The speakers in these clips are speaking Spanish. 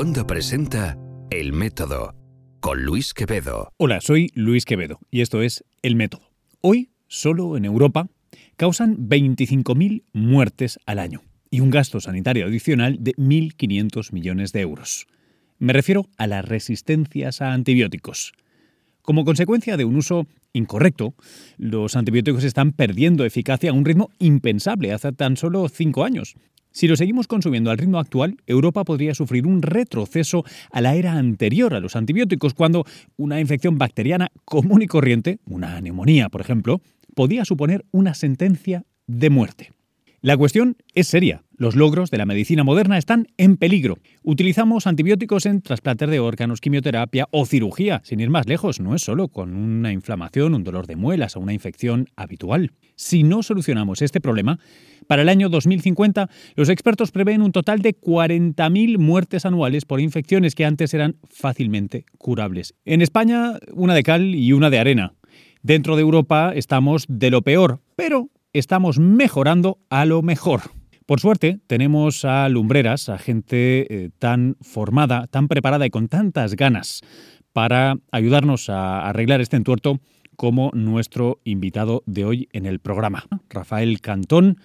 Wanda presenta El Método con Luis Quevedo. Hola, soy Luis Quevedo y esto es El Método. Hoy, solo en Europa, causan 25.000 muertes al año y un gasto sanitario adicional de 1.500 millones de euros. Me refiero a las resistencias a antibióticos. Como consecuencia de un uso incorrecto, los antibióticos están perdiendo eficacia a un ritmo impensable hace tan solo cinco años. Si lo seguimos consumiendo al ritmo actual, Europa podría sufrir un retroceso a la era anterior a los antibióticos, cuando una infección bacteriana común y corriente, una neumonía por ejemplo, podía suponer una sentencia de muerte. La cuestión es seria. Los logros de la medicina moderna están en peligro. Utilizamos antibióticos en trasplantes de órganos, quimioterapia o cirugía. Sin ir más lejos, no es solo con una inflamación, un dolor de muelas o una infección habitual. Si no solucionamos este problema, para el año 2050 los expertos prevén un total de 40.000 muertes anuales por infecciones que antes eran fácilmente curables. En España, una de cal y una de arena. Dentro de Europa estamos de lo peor, pero estamos mejorando a lo mejor. Por suerte, tenemos a lumbreras, a gente eh, tan formada, tan preparada y con tantas ganas para ayudarnos a arreglar este entuerto como nuestro invitado de hoy en el programa. Rafael Cantón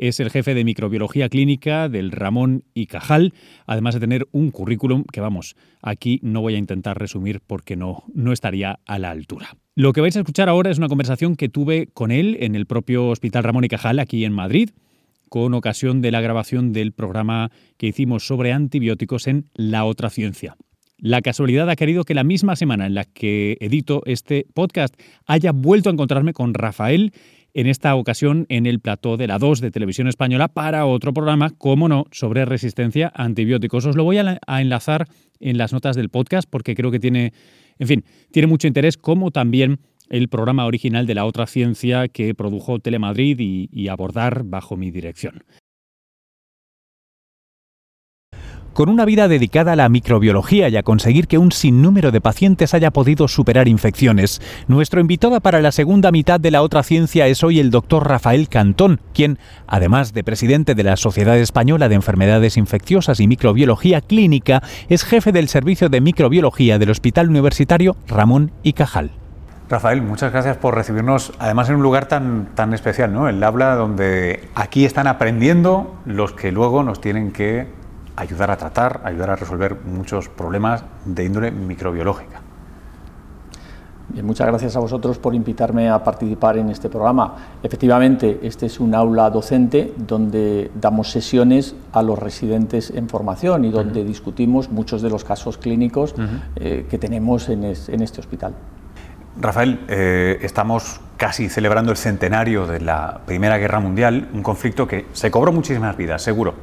es el jefe de microbiología clínica del Ramón y Cajal, además de tener un currículum que, vamos, aquí no voy a intentar resumir porque no, no estaría a la altura. Lo que vais a escuchar ahora es una conversación que tuve con él en el propio Hospital Ramón y Cajal, aquí en Madrid, con ocasión de la grabación del programa que hicimos sobre antibióticos en La Otra Ciencia. La casualidad ha querido que la misma semana en la que edito este podcast haya vuelto a encontrarme con Rafael, en esta ocasión en el plató de la 2 de Televisión Española para otro programa, como no, sobre resistencia a antibióticos. Os lo voy a, enlazar en las notas del podcast porque creo que tiene en fin, tiene mucho interés como también el programa original de la otra ciencia que produjo Telemadrid y, abordar bajo mi dirección. Con una vida dedicada a la microbiología y a conseguir que un sinnúmero de pacientes haya podido superar infecciones, nuestro invitado para la segunda mitad de la otra ciencia es hoy el doctor Rafael Cantón, quien, además de presidente de la Sociedad Española de Enfermedades Infecciosas y Microbiología Clínica, es jefe del Servicio de Microbiología del Hospital Universitario Ramón y Cajal. Rafael, muchas gracias por recibirnos, además en un lugar tan, tan especial, ¿no? El habla donde aquí están aprendiendo los que luego nos tienen que ayudar a tratar, ayudar a resolver muchos problemas de índole microbiológica. Bien, muchas gracias a vosotros por invitarme a participar en este programa. Efectivamente, este es un aula docente donde damos sesiones a los residentes en formación y donde discutimos muchos de los casos clínicos eh, que tenemos en, este hospital. Rafael, eh, estamos casi celebrando el centenario de la Primera Guerra Mundial, un conflicto que se cobró muchísimas vidas, seguro,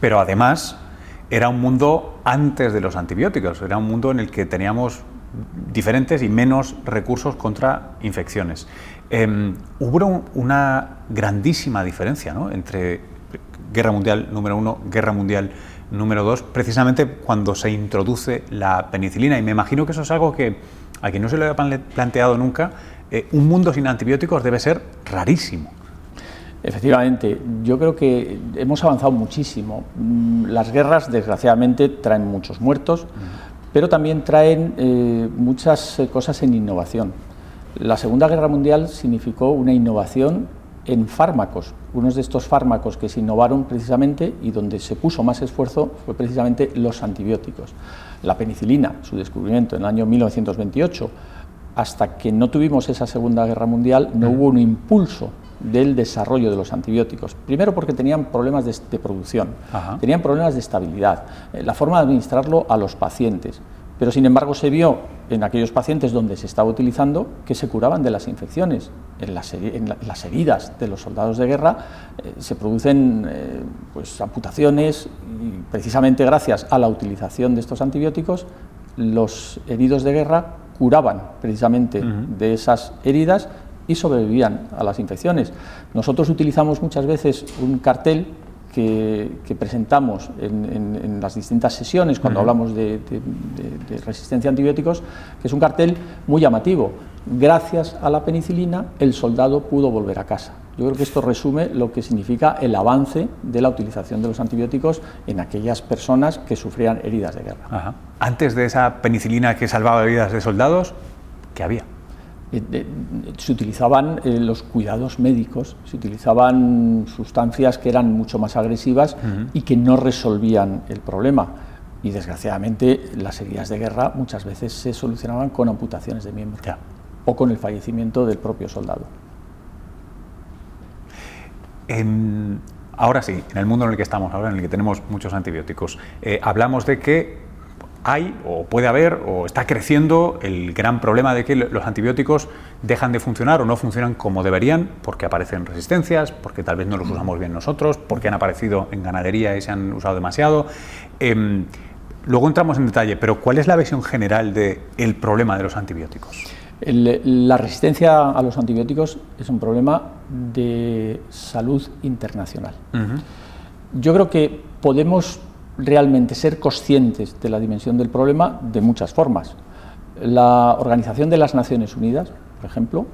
pero además era un mundo antes de los antibióticos, era un mundo en el que teníamos diferentes y menos recursos contra infecciones. Em, hubo una grandísima diferencia entre Guerra Mundial número uno, Guerra Mundial número dos, precisamente cuando se introduce la penicilina. Y me imagino que eso es algo que a quien no se lo había planteado nunca, eh, un mundo sin antibióticos debe ser rarísimo. Efectivamente, yo creo que hemos avanzado muchísimo. Mm, las guerras, desgraciadamente, traen muchos muertos, pero también traen eh, muchas eh, cosas en innovación. La Segunda Guerra Mundial significó una innovación en fármacos. Unos de estos fármacos que se innovaron precisamente y donde se puso más esfuerzo fue precisamente los antibióticos. La penicilina, su descubrimiento en el año 1928, hasta que no tuvimos esa Segunda Guerra Mundial, no hubo un impulso del desarrollo de los antibióticos. Primero porque tenían problemas de, producción, tenían problemas de estabilidad, eh, la forma de administrarlo a los pacientes. Pero sin embargo se vio en aquellos pacientes donde se estaba utilizando que se curaban de las infecciones. En las, heridas de los soldados de guerra eh, se producen eh, pues, amputaciones y precisamente gracias a la utilización de estos antibióticos los heridos de guerra curaban precisamente de esas heridas y sobrevivían a las infecciones. Nosotros utilizamos muchas veces un cartel que, presentamos en, las distintas sesiones cuando hablamos de, resistencia a antibióticos, que es un cartel muy llamativo. Gracias a la penicilina, el soldado pudo volver a casa. Yo creo que esto resume lo que significa el avance de la utilización de los antibióticos en aquellas personas que sufrían heridas de guerra. Antes de esa penicilina que salvaba vidas de soldados, ¿qué había? Eh, se utilizaban eh, los cuidados médicos, se utilizaban sustancias que eran mucho más agresivas y que no resolvían el problema. Y desgraciadamente las heridas de guerra muchas veces se solucionaban con amputaciones de miembros o con el fallecimiento del propio soldado. Ahora sí, en el mundo en el que estamos ahora, en el que tenemos muchos antibióticos, eh, hablamos de que hay o puede haber o está creciendo el gran problema de que los antibióticos dejan de funcionar o no funcionan como deberían porque aparecen resistencias, porque tal vez no los usamos bien nosotros, porque han aparecido en ganadería y se han usado demasiado. Em, luego entramos en detalle, pero ¿cuál es la visión general del el problema de los antibióticos? La resistencia a los antibióticos es un problema de salud internacional. Yo creo que podemos realmente ser conscientes de la dimensión del problema de muchas formas. La Organización de las Naciones Unidas, por ejemplo,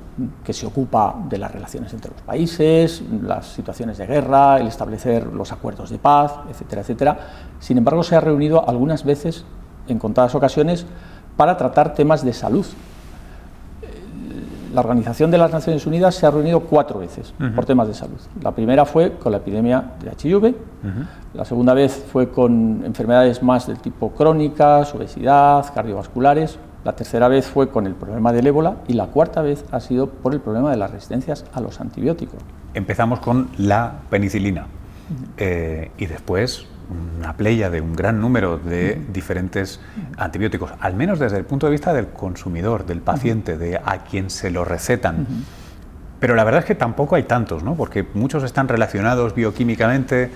que se ocupa de las relaciones entre los países, las situaciones de guerra, el establecer los acuerdos de paz, etcétera, etcétera, sin embargo se ha reunido algunas veces, en contadas ocasiones, para tratar temas de salud la Organización de las Naciones Unidas se ha reunido cuatro veces por temas de salud. La primera fue con la epidemia de HIV, la segunda vez fue con enfermedades más del tipo crónicas, obesidad, cardiovasculares, la tercera vez fue con el problema del ébola y la cuarta vez ha sido por el problema de las resistencias a los antibióticos. Empezamos con la penicilina eh, y después una playa de un gran número de diferentes antibióticos, al menos desde el punto de vista del consumidor, del paciente, de a quien se lo recetan. Pero la verdad es que tampoco hay tantos, ¿no? porque muchos están relacionados bioquímicamente,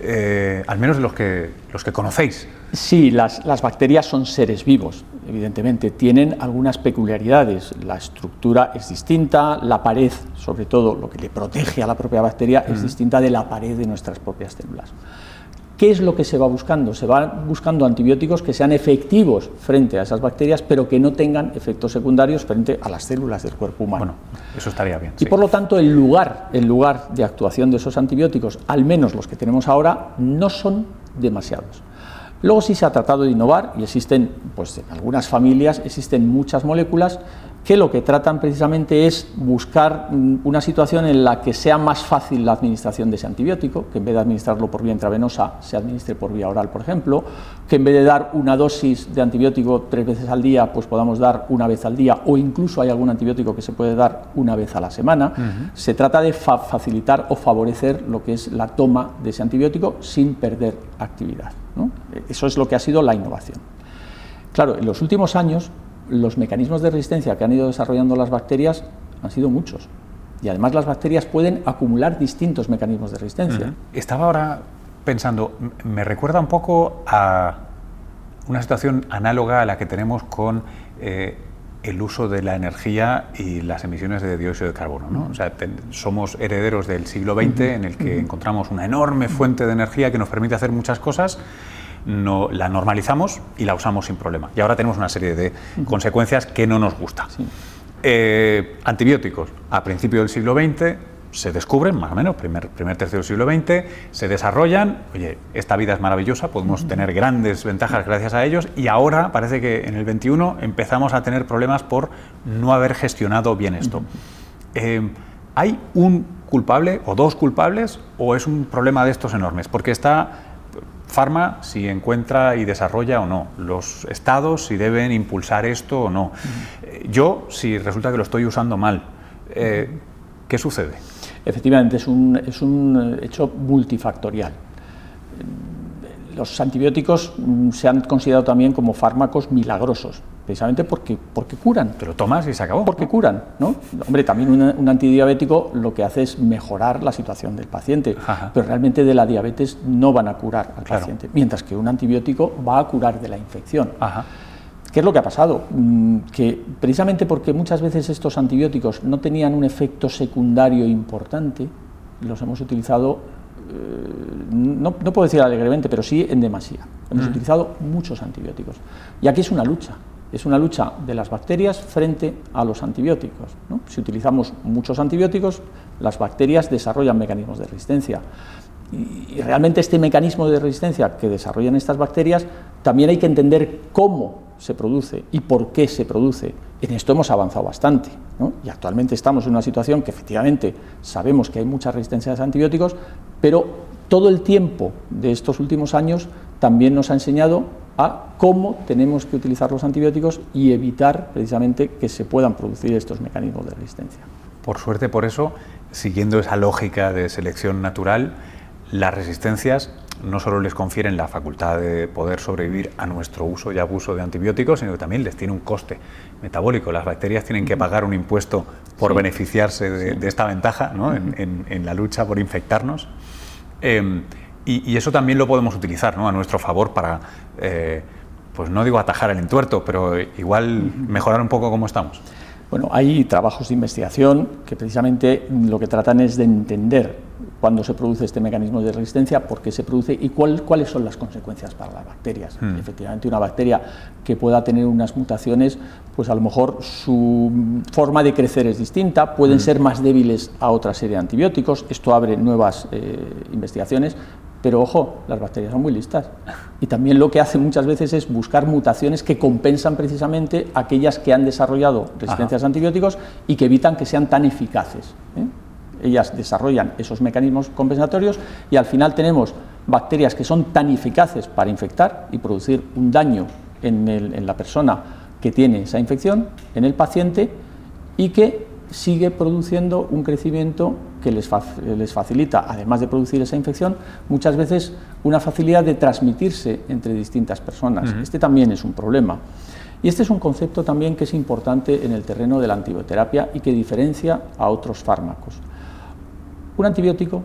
eh, al menos los que, los que conocéis. Sí, las, las, bacterias son seres vivos, evidentemente. Tienen algunas peculiaridades. La estructura es distinta, la pared, sobre todo lo que le protege a la propia bacteria, es distinta de la pared de nuestras propias células. ¿Qué es lo que se va buscando? Se van buscando antibióticos que sean efectivos frente a esas bacterias, pero que no tengan efectos secundarios frente a las células del cuerpo humano. Bueno, eso estaría bien. Y por lo tanto, el lugar, el lugar de actuación de esos antibióticos, al menos los que tenemos ahora, no son demasiados. Luego sí se ha tratado de innovar y existen, pues en algunas familias existen muchas moléculas que lo que tratan precisamente es buscar mm, una situación en la que sea más fácil la administración de ese antibiótico, que en vez de administrarlo por vía intravenosa se administre por vía oral, por ejemplo, que en vez de dar una dosis de antibiótico tres veces al día, pues podamos dar una vez al día, o incluso hay algún antibiótico que se puede dar una vez a la semana. Se trata de facilitar o favorecer lo que es la toma de ese antibiótico sin perder actividad. Eso es lo que ha sido la innovación. Claro, en los últimos años los mecanismos de resistencia que han ido desarrollando las bacterias han sido muchos. Y además las bacterias pueden acumular distintos mecanismos de resistencia. Estaba ahora pensando, me recuerda un poco a una situación análoga a la que tenemos con eh, el uso de la energía y las emisiones de dióxido de carbono. O sea, somos herederos del siglo XX en el que encontramos una enorme fuente de energía que nos permite hacer muchas cosas no, la normalizamos y la usamos sin problema. Y ahora tenemos una serie de consecuencias que no nos gustan. Eh, antibióticos, a principios del siglo XX se descubren, más o menos, primer, primer tercio del siglo XX, se desarrollan, oye, esta vida es maravillosa, podemos tener grandes ventajas gracias a ellos, y ahora parece que en el XXI empezamos a tener problemas por no haber gestionado bien esto. Eh, ¿Hay un culpable o dos culpables o es un problema de estos enormes? Porque está Pharma si encuentra y desarrolla o no, los estados si deben impulsar esto o no, eh, yo si resulta que lo estoy usando mal, eh, ¿qué sucede? Efectivamente, es un, es un hecho multifactorial. Los antibióticos mm, se han considerado también como fármacos milagrosos precisamente porque, porque curan. Te lo tomas y se acabó. Porque curan, ¿no? Hombre, también un, antidiabético lo que hace es mejorar la situación del paciente, pero realmente de la diabetes no van a curar al paciente, mientras que un antibiótico va a curar de la infección. ¿Qué es lo que ha pasado? Mm, que precisamente porque muchas veces estos antibióticos no tenían un efecto secundario importante, los hemos utilizado, eh, no, puedo decir alegremente, pero sí en demasía. Hemos utilizado muchos antibióticos. Y aquí es una lucha Es una lucha de las bacterias frente a los antibióticos. Si utilizamos muchos antibióticos, las bacterias desarrollan mecanismos de resistencia. Y realmente este mecanismo de resistencia que desarrollan estas bacterias, también hay que entender cómo se produce y por qué se produce. En esto hemos avanzado bastante. Y actualmente estamos en una situación que efectivamente sabemos que hay mucha resistencia a los antibióticos, pero todo el tiempo de estos últimos años también nos ha enseñado a cómo tenemos que utilizar los antibióticos y evitar precisamente que se puedan producir estos mecanismos de resistencia. Por suerte, por eso, siguiendo esa lógica de selección natural, las resistencias no solo les confieren la facultad de poder sobrevivir a nuestro uso y abuso de antibióticos, sino que también les tiene un coste metabólico. Las bacterias tienen que pagar un impuesto por beneficiarse de, esta ventaja en, la lucha por infectarnos. Em, y, eso también lo podemos utilizar a nuestro favor para, eh, pues no digo atajar el entuerto, pero igual mejorar un poco cómo estamos. Bueno, hay trabajos de investigación que precisamente lo que tratan es de entender cuándo se produce este mecanismo de resistencia, por qué se produce y cuáles son las consecuencias para las bacterias. Hmm. Efectivamente, una bacteria que pueda tener unas mutaciones, pues a lo mejor su forma de crecer es distinta, pueden hmm. ser más débiles a otra serie de antibióticos, esto abre nuevas eh, investigaciones, pero ojo, las bacterias son muy listas. Y también lo que hacen muchas veces es buscar mutaciones que compensan precisamente aquellas que han desarrollado resistencias a antibióticos y que evitan que sean tan eficaces. ¿eh? Ellas desarrollan esos mecanismos compensatorios y al final tenemos bacterias que son tan eficaces para infectar y producir un daño en, en la persona que tiene esa infección, en el paciente, y que sigue produciendo un crecimiento que les, facilita, además de producir esa infección, muchas veces una facilidad de transmitirse entre distintas personas. Este también es un problema. Y este es un concepto también que es importante en el terreno de la antibioterapia y que diferencia a otros fármacos. Un antibiótico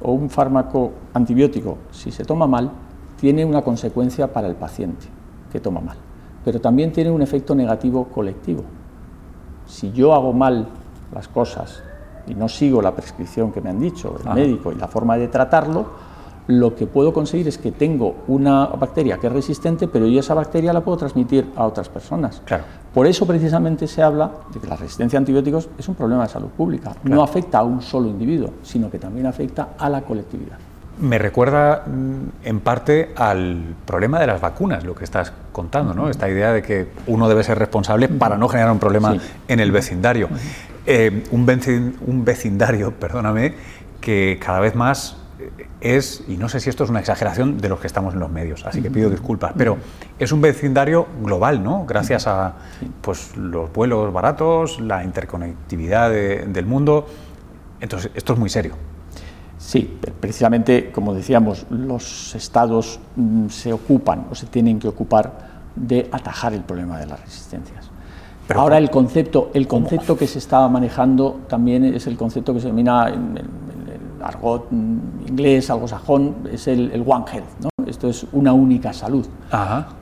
o un fármaco antibiótico, si se toma mal, tiene una consecuencia para el paciente que toma mal, pero también tiene un efecto negativo colectivo. Si yo hago mal las cosas y no sigo la prescripción que me han dicho el médico y la forma de tratarlo, lo que puedo conseguir es que tengo una bacteria que es resistente, pero yo esa bacteria la puedo transmitir a otras personas. Claro. Por eso precisamente se habla de que la resistencia a antibióticos es un problema de salud pública. No afecta a un solo individuo, sino que también afecta a la colectividad. Me recuerda mm, en parte al problema de las vacunas, lo que estás contando, ¿no? Esta idea de que uno debe ser responsable para no generar un problema en el vecindario. Eh, un, vecindario, perdóname, que cada vez más es, y no sé si esto es una exageración de los que estamos en los medios, así que pido disculpas, pero es un vecindario global, ¿no? Gracias a pues, los vuelos baratos, la interconectividad del mundo. Entonces, esto es muy serio. Sí, precisamente, como decíamos, los estados mm, se ocupan o se tienen que ocupar de atajar el problema de las resistencias. Ahora el concepto, el concepto que se está manejando también es el concepto que se denomina en, el argot mm, inglés, algo sajón, es el, One Health. ¿no? Esto es una única salud.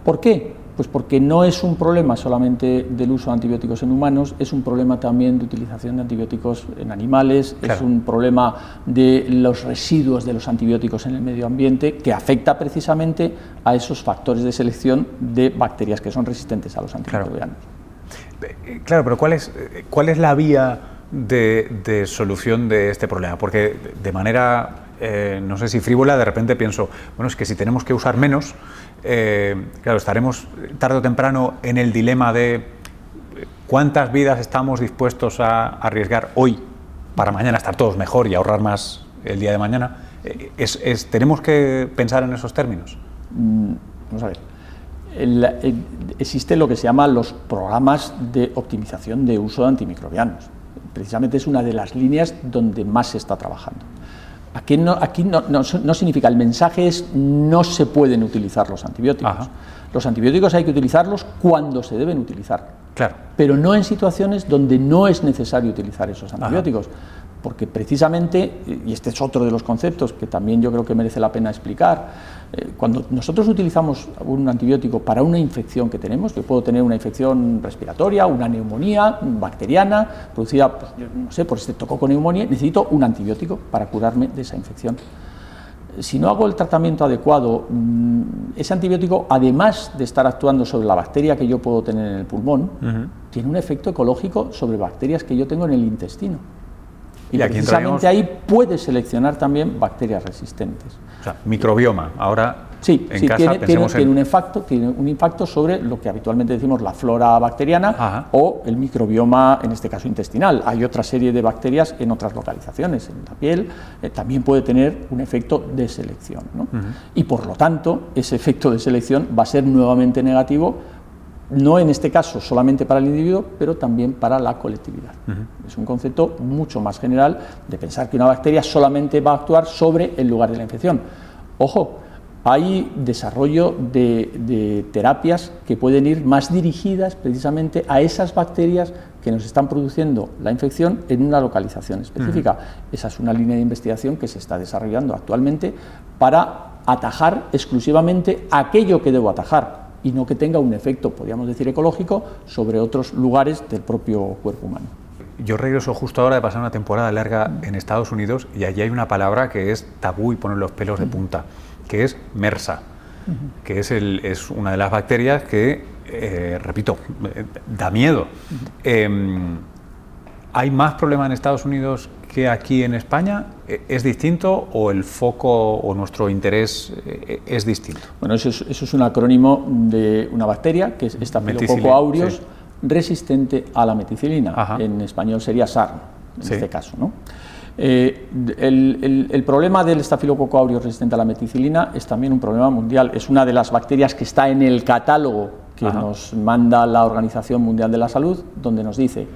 ¿Por qué? Pues porque no es un problema solamente del uso de antibióticos en humanos, es un problema también de utilización de antibióticos en animales, es un problema de los residuos de los antibióticos en el medio ambiente que afecta precisamente a esos factores de selección de bacterias que son resistentes a los antimicrobianos. Claro, pero ¿cuál es, cuál es la vía de, solución de este problema? Porque de manera, eh, no sé si frívola, de repente pienso, bueno, es que si tenemos que usar menos, eh, claro, estaremos tarde o temprano en el dilema de cuántas vidas estamos dispuestos a arriesgar hoy para mañana estar todos mejor y ahorrar más el día de mañana. Eh, ¿Tenemos que pensar en esos términos? Mm, vamos a ver existe lo que se llama los programas de optimización de uso de antimicrobianos. Precisamente es una de las líneas donde más se está trabajando. Aquí no, aquí no, significa, el mensaje es no se pueden utilizar los antibióticos. Los antibióticos hay que utilizarlos cuando se deben utilizar. Claro. Pero no en situaciones donde no es necesario utilizar esos antibióticos porque precisamente, y este es otro de los conceptos que también yo creo que merece la pena explicar, cuando nosotros utilizamos un antibiótico para una infección que tenemos, yo puedo tener una infección respiratoria, una neumonía bacteriana, producida, pues, no sé, por este neumonía, necesito un antibiótico para curarme de esa infección. si no hago el tratamiento adecuado, mm, ese antibiótico, además de estar actuando sobre la bacteria que yo puedo tener en el pulmón, tiene un efecto ecológico sobre bacterias que yo tengo en el intestino. Y, precisamente ahí puede seleccionar también bacterias resistentes. O sea, microbioma. Ahora Sí, en tiene, tiene, un impacto, tiene un impacto sobre lo que habitualmente decimos la flora bacteriana o el microbioma, en este caso intestinal. Hay otra serie de bacterias en otras localizaciones, en la piel, eh, también puede tener un efecto de selección. Y por lo tanto, ese efecto de selección va a ser nuevamente negativo no en este caso solamente para el individuo, pero también para la colectividad. Es un concepto mucho más general de pensar que una bacteria solamente va a actuar sobre el lugar de la infección. Ojo, hay desarrollo de, terapias que pueden ir más dirigidas precisamente a esas bacterias que nos están produciendo la infección en una localización específica. Esa es una línea de investigación que se está desarrollando actualmente para atajar exclusivamente aquello que debo atajar y no que tenga un efecto, podríamos decir, ecológico sobre otros lugares del propio cuerpo humano. Yo regreso justo ahora de pasar una temporada larga en Estados Unidos y allí hay una palabra que es tabú y pone los pelos de punta que es MERSA, que es, el, es, una de las bacterias que, eh, repito, eh, da miedo. Em, ¿Hay más problemas en Estados Unidos que aquí en España? ¿E-, ¿Es distinto o el foco o nuestro interés eh, es distinto? Bueno, eso es, eso es un acrónimo de una bacteria que es Staphylococcus aureus resistente a la meticilina. En español sería SARM, en este caso. ¿no? Eh, el, problema del estafilococo aureus resistente a la meticilina es también un problema mundial. Es una de las bacterias que está en el catálogo que nos manda la Organización Mundial de la Salud, donde nos dice,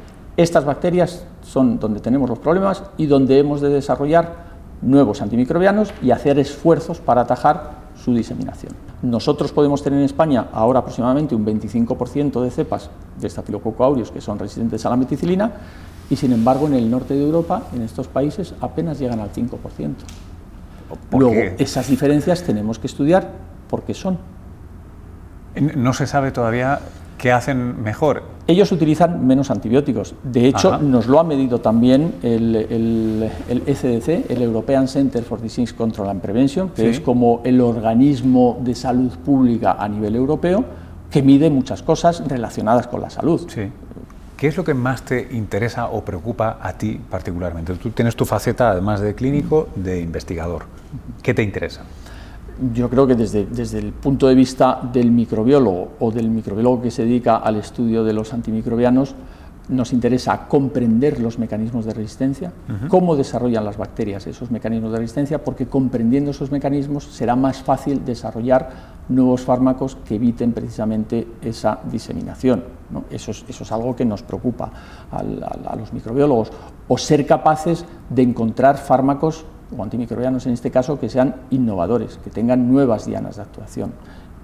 estas bacterias son donde tenemos los problemas y donde hemos de desarrollar nuevos antimicrobianos y hacer esfuerzos para atajar su diseminación. Nosotros podemos tener en España ahora aproximadamente un 25% de cepas de estafilococo aureus que son resistentes a la meticilina y sin embargo en el norte de Europa, en estos países, apenas llegan al 5%. Luego, esas diferencias tenemos que estudiar por qué son. No se sabe todavía qué hacen mejor. Ellos utilizan menos antibióticos. De hecho, nos lo ha medido también el, el, ECDC, el European Center for Disease Control and Prevention, que es como el organismo de salud pública a nivel europeo que mide muchas cosas relacionadas con la salud. Sí. ¿Qué es lo que más te interesa o preocupa a ti particularmente? Tú tienes tu faceta, además de clínico, de investigador. ¿Qué te interesa? Yo creo que desde, desde el punto de vista del microbiólogo o del microbiólogo que se dedica al estudio de los antimicrobianos, nos interesa comprender los mecanismos de resistencia, cómo desarrollan las bacterias esos mecanismos de resistencia, porque comprendiendo esos mecanismos será más fácil desarrollar nuevos fármacos que eviten precisamente esa diseminación. Eso, es, algo que nos preocupa a los microbiólogos, o ser capaces de encontrar fármacos o antimicrobianos en este caso que sean innovadores, que tengan nuevas dianas de actuación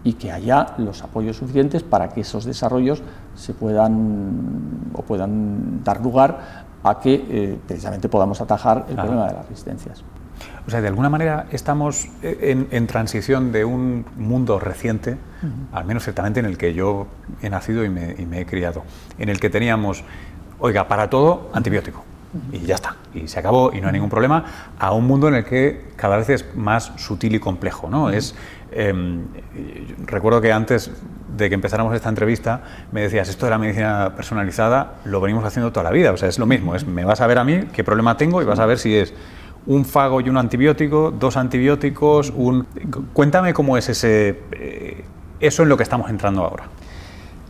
y que haya los apoyos suficientes para que esos desarrollos se puedan o puedan dar lugar a que eh, precisamente podamos atajar el problema de las resistencias. O sea, de alguna manera estamos eh, en, transición de un mundo reciente, al menos ciertamente en el que yo he nacido y me, y me, he criado, en el que teníamos, oiga, para todo, antibiótico. Y ya está, y se acabó y no hay ningún problema, a un mundo en el que cada vez es más sutil y complejo. ¿no? es, em, recuerdo que antes de que empezáramos esta entrevista me decías, esto de la medicina personalizada lo venimos haciendo toda la vida, o sea, es lo mismo, es me vas a ver a mí qué problema tengo y vas a ver si es un fago y un antibiótico, dos antibióticos, un... Cuéntame cómo es ese, eh, eso en lo que estamos entrando ahora.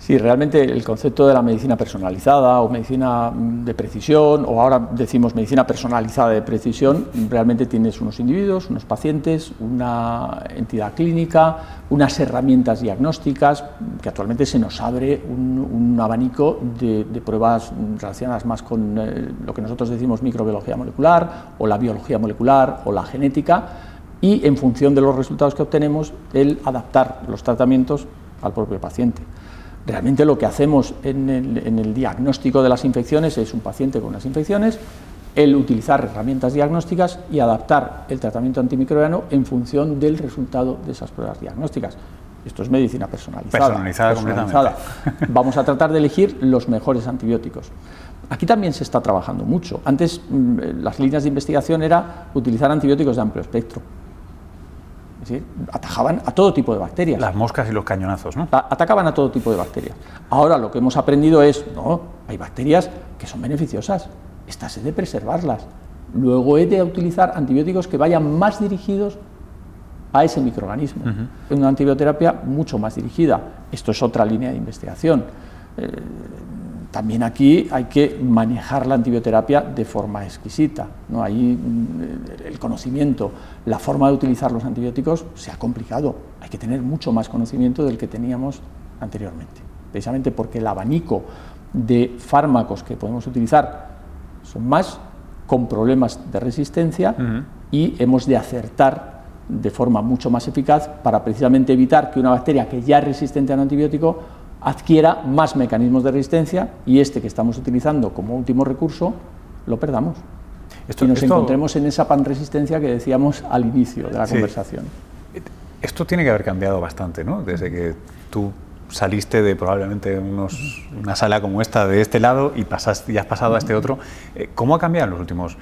Sí, realmente el concepto de la medicina personalizada o medicina mm, de precisión, o ahora decimos medicina personalizada de precisión, realmente tienes unos individuos, unos pacientes, una entidad clínica, unas herramientas diagnósticas, que actualmente se nos abre un, abanico de, pruebas relacionadas más con eh, lo que nosotros decimos microbiología molecular, o la biología molecular, o la genética, y en función de los resultados que obtenemos, el adaptar los tratamientos al propio paciente. Realmente lo que hacemos en el, diagnóstico de las infecciones es un paciente con unas infecciones, el utilizar herramientas diagnósticas y adaptar el tratamiento antimicrobiano en función del resultado de esas pruebas diagnósticas. Esto es medicina personalizada. Personalizada, personalizada. Vamos a tratar de elegir los mejores antibióticos. Aquí también se está trabajando mucho. Antes mm, las líneas de investigación era utilizar antibióticos de amplio espectro. Decir, atajaban a todo tipo de bacterias. Las moscas y los cañonazos, ¿no? atacaban a todo tipo de bacterias. Ahora lo que hemos aprendido es, no, hay bacterias que son beneficiosas, estas he de preservarlas. Luego he de utilizar antibióticos que vayan más dirigidos a ese microorganismo. Una antibioterapia mucho más dirigida. Esto es otra línea de investigación. Eh, también aquí hay que manejar la antibioterapia de forma exquisita. ¿no? Ahí mm, el conocimiento, la forma de utilizar los antibióticos se ha complicado. Hay que tener mucho más conocimiento del que teníamos anteriormente. Precisamente porque el abanico de fármacos que podemos utilizar son más con problemas de resistencia y hemos de acertar de forma mucho más eficaz para precisamente evitar que una bacteria que ya es resistente al antibiótico adquiera más mecanismos de resistencia y este que estamos utilizando como último recurso lo perdamos. Esto, y nos encontremos en esa panresistencia que decíamos al inicio de la conversación. Esto tiene que haber cambiado bastante, ¿no? Desde que tú saliste de probablemente una sala como esta de este lado y, pasaste, y has pasado a este otro. Eh, ¿Cómo ha cambiado en los últimos,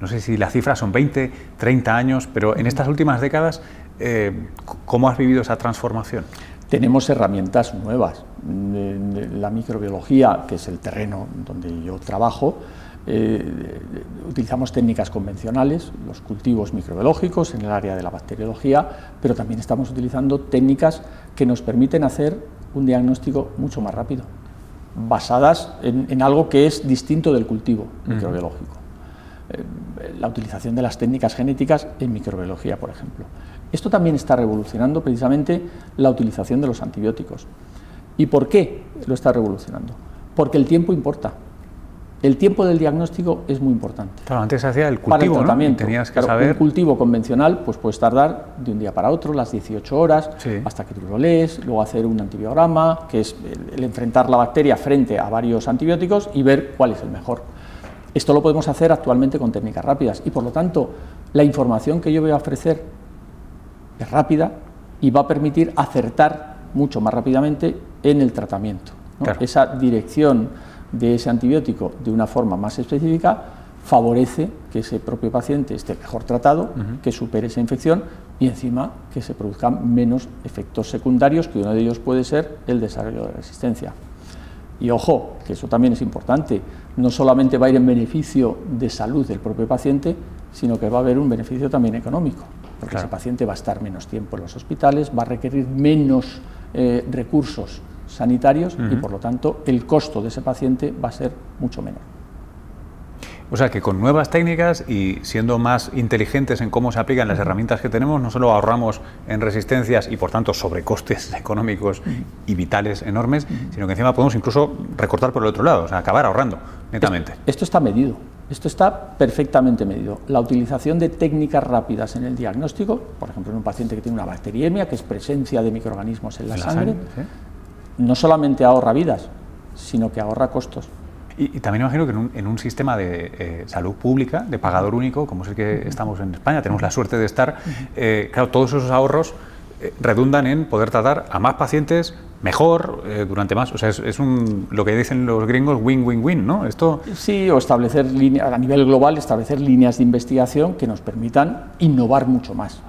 no sé si las cifras son 20, 30 años, pero en estas últimas décadas, eh, ¿cómo has vivido esa transformación? Tenemos herramientas nuevas. La microbiología, que es el terreno donde yo trabajo, eh, utilizamos técnicas convencionales, los cultivos microbiológicos en el área de la bacteriología, pero también estamos utilizando técnicas que nos permiten hacer un diagnóstico mucho más rápido, basadas en, algo que es distinto del cultivo microbiológico. Eh, la utilización de las técnicas genéticas en microbiología, por ejemplo. Esto también está revolucionando precisamente la utilización de los antibióticos. ¿Y por qué lo está revolucionando? Porque el tiempo importa. El tiempo del diagnóstico es muy importante. Claro, antes se hacía el cultivo, para el tratamiento. Tenías que saber... Un cultivo convencional pues puedes tardar de un día para otro, las 18 horas, hasta que tú lo lees, luego hacer un antibiograma, que es el enfrentar la bacteria frente a varios antibióticos y ver cuál es el mejor. Esto lo podemos hacer actualmente con técnicas rápidas y por lo tanto la información que yo voy a ofrecer es rápida y va a permitir acertar mucho más rápidamente en el tratamiento. Esa dirección de ese antibiótico de una forma más específica favorece que ese propio paciente esté mejor tratado, que supere esa infección y encima que se produzcan menos efectos secundarios, que uno de ellos puede ser el desarrollo de resistencia. Y ojo, que eso también es importante, no solamente va a ir en beneficio de salud del propio paciente, sino que va a haber un beneficio también económico porque ese paciente va a estar menos tiempo en los hospitales, va a requerir menos eh, recursos sanitarios y por lo tanto el costo de ese paciente va a ser mucho menor. O sea que con nuevas técnicas y siendo más inteligentes en cómo se aplican las herramientas que tenemos, no solo ahorramos en resistencias y por tanto sobrecostes económicos y vitales enormes, sino que encima podemos incluso recortar por el otro lado, o sea, acabar ahorrando netamente. Esto está medido. Esto está perfectamente medido. La utilización de técnicas rápidas en el diagnóstico, por ejemplo, en un paciente que tiene una bacteriemia, que es presencia de microorganismos en la, sangre, no solamente ahorra vidas, sino que ahorra costos. Y, también imagino que en un, sistema de eh, salud pública, de pagador único, como es el que estamos en España, tenemos la suerte de estar, eh, claro, todos esos ahorros eh, redundan en poder tratar a más pacientes mejor eh, durante más. O sea, es, un, lo que dicen los gringos win-win-win, ¿no? Esto... Sí, o establecer líneas, a nivel global, establecer líneas de investigación que nos permitan innovar mucho más.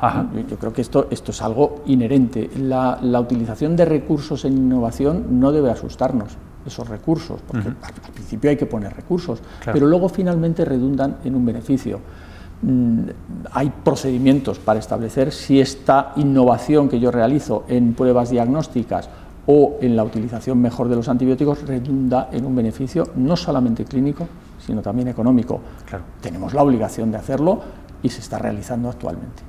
Yo, creo que esto, esto es algo inherente. La, la, utilización de recursos en innovación no debe asustarnos esos recursos, porque al, principio hay que poner recursos, pero luego finalmente redundan en un beneficio. Mm, hay procedimientos para establecer si esta innovación que yo realizo en pruebas diagnósticas o en la utilización mejor de los antibióticos redunda en un beneficio no solamente clínico, sino también económico. Claro. Tenemos la obligación de hacerlo y se está realizando actualmente.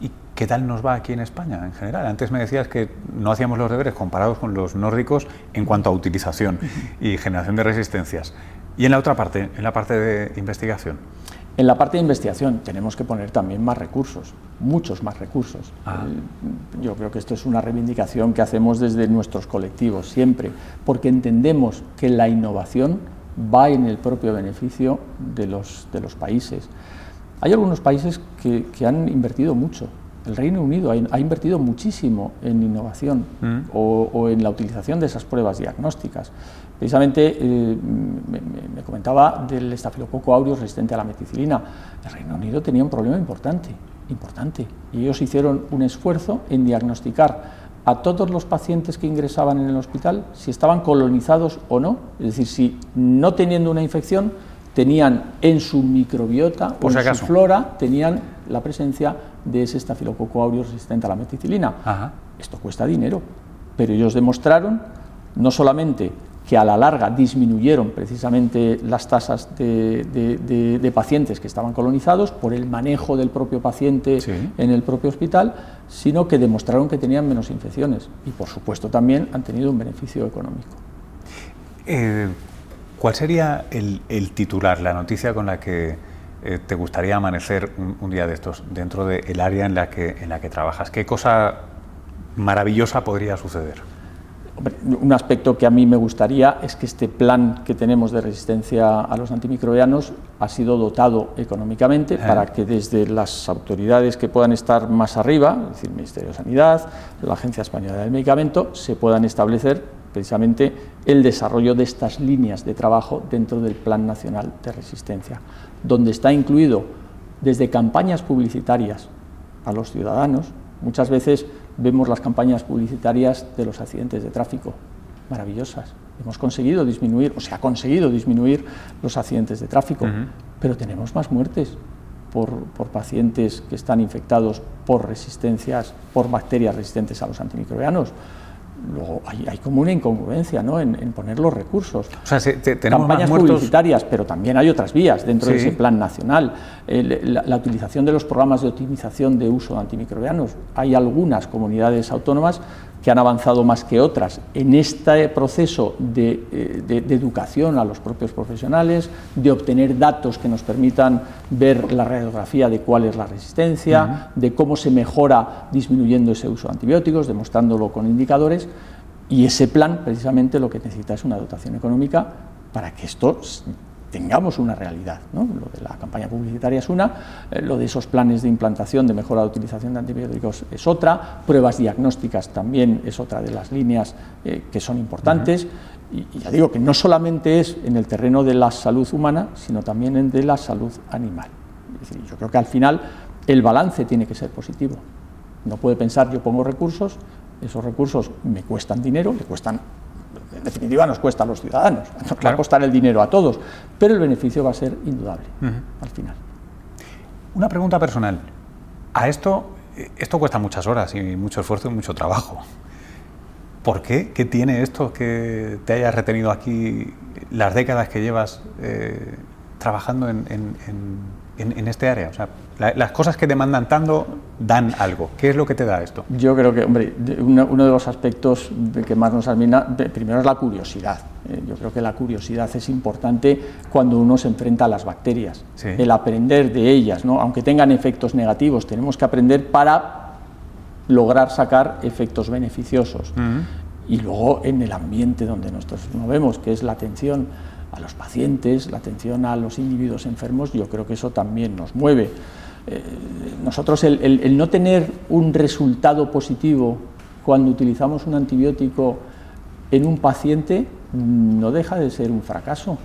¿Y qué tal nos va aquí en España en general? Antes me decías que no hacíamos los deberes comparados con los nórdicos en cuanto a utilización y generación de resistencias. ¿Y en la otra parte, en la parte de investigación? En la parte de investigación tenemos que poner también más recursos, muchos más recursos. Ah. Eh, yo creo que esto es una reivindicación que hacemos desde nuestros colectivos siempre, porque entendemos que la innovación va en el propio beneficio de los, de los países. Hay algunos países que, han invertido mucho El Reino Unido ha, invertido muchísimo en innovación mm. o, en la utilización de esas pruebas diagnósticas. Precisamente eh, me, comentaba del estafilococo aureus resistente a la meticilina. El Reino Unido tenía un problema importante, importante, y ellos hicieron un esfuerzo en diagnosticar a todos los pacientes que ingresaban en el hospital si estaban colonizados o no, es decir, si no teniendo una infección tenían en su microbiota o en su flora tenían la presencia de ese estafilococo aureus resistente a la meticilina. Esto cuesta dinero, pero ellos demostraron no solamente que a la larga disminuyeron precisamente las tasas de, pacientes que estaban colonizados por el manejo del propio paciente en el propio hospital, sino que demostraron que tenían menos infecciones y por supuesto también han tenido un beneficio económico. Eh, ¿Cuál sería el, titular, la noticia con la que eh, te gustaría amanecer un, día de estos dentro del área en la, que, en la que trabajas? ¿Qué cosa maravillosa podría suceder? Un aspecto que a mí me gustaría es que este plan que tenemos de resistencia a los antimicrobianos ha sido dotado económicamente para que desde las autoridades que puedan estar más arriba, es decir, el Ministerio de Sanidad, la Agencia Española del Medicamento, se puedan establecer precisamente el desarrollo de estas líneas de trabajo dentro del Plan Nacional de Resistencia, donde está incluido desde campañas publicitarias a los ciudadanos, muchas veces vemos las campañas publicitarias de los accidentes de tráfico, maravillosas. Hemos conseguido disminuir, o se ha conseguido disminuir los accidentes de tráfico, pero tenemos más muertes por, pacientes que están infectados por resistencias, por bacterias resistentes a los antimicrobianos. Luego hay, como una incongruencia ¿no? en, poner los recursos. O sea, tenemos Campañas publicitarias, pero también hay otras vías dentro de ese plan nacional. La, utilización de los programas de optimización de uso de antimicrobianos. Hay algunas comunidades autónomas que han avanzado más que otras en este proceso de, eh, educación a los propios profesionales, de obtener datos que nos permitan ver la radiografía de cuál es la resistencia, de cómo se mejora disminuyendo ese uso de antibióticos, demostrándolo con indicadores, y ese plan precisamente lo que necesita es una dotación económica para que esto tengamos una realidad. ¿no? Lo de la campaña publicitaria es una, eh, lo de esos planes de implantación de mejora de utilización de antibióticos es otra, pruebas diagnósticas también es otra de las líneas eh, que son importantes. y, ya digo que no solamente es en el terreno de la salud humana, sino también en de la salud animal. yo creo que al final el balance tiene que ser positivo. No puede pensar yo pongo recursos, esos recursos me cuestan dinero, le cuestan en definitiva nos cuesta a los ciudadanos, nos va a costar el dinero a todos, pero el beneficio va a ser indudable al final. Una pregunta personal. A esto, esto cuesta muchas horas y mucho esfuerzo y mucho trabajo. ¿Por qué? ¿Qué tiene esto que te haya retenido aquí las décadas que llevas eh, trabajando en, en, este área? O sea, las cosas que demandan tanto dan algo. ¿Qué es lo que te da esto? Yo creo que, hombre, uno, de los aspectos que más nos admira, primero es la curiosidad. Eh, yo creo que la curiosidad es importante cuando uno se enfrenta a las bacterias. El aprender de ellas, ¿no? aunque tengan efectos negativos, tenemos que aprender para lograr sacar efectos beneficiosos. Y luego en el ambiente donde nosotros nos movemos, que es la atención a los pacientes, la atención a los individuos enfermos, yo creo que eso también nos mueve. Eh, nosotros el, no tener un resultado positivo cuando utilizamos un antibiótico en un paciente no deja de ser un fracaso.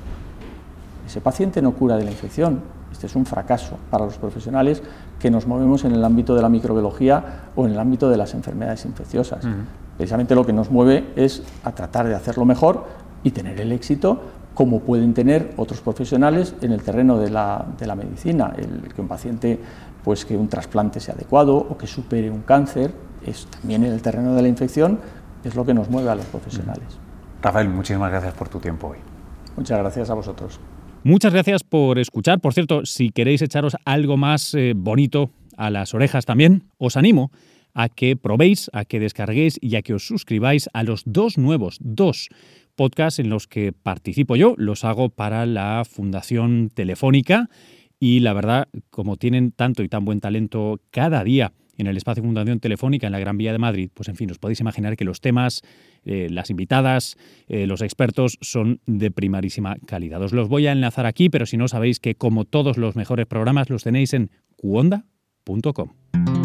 Ese paciente no cura de la infección. Este es un fracaso para los profesionales que nos movemos en el ámbito de la microbiología o en el ámbito de las enfermedades infecciosas. Precisamente lo que nos mueve es a tratar de hacerlo mejor y tener el éxito como pueden tener otros profesionales en el terreno de la, de la medicina, el, que un paciente, pues que un trasplante sea adecuado o que supere un cáncer, es también en el terreno de la infección, es lo que nos mueve a los profesionales. Rafael, muchísimas gracias por tu tiempo hoy. Muchas gracias a vosotros. Muchas gracias por escuchar. Por cierto, si queréis echaros algo más eh, bonito a las orejas también, os animo a que probéis, a que descarguéis y a que os suscribáis a los dos nuevos, dos podcasts en los que participo yo, los hago para la Fundación Telefónica y la verdad, como tienen tanto y tan buen talento cada día en el espacio Fundación Telefónica en la Gran Vía de Madrid, pues en fin, os podéis imaginar que los temas, eh, las invitadas, eh, los expertos son de primarísima calidad. Os los voy a enlazar aquí, pero si no sabéis que como todos los mejores programas los tenéis en cuonda.com.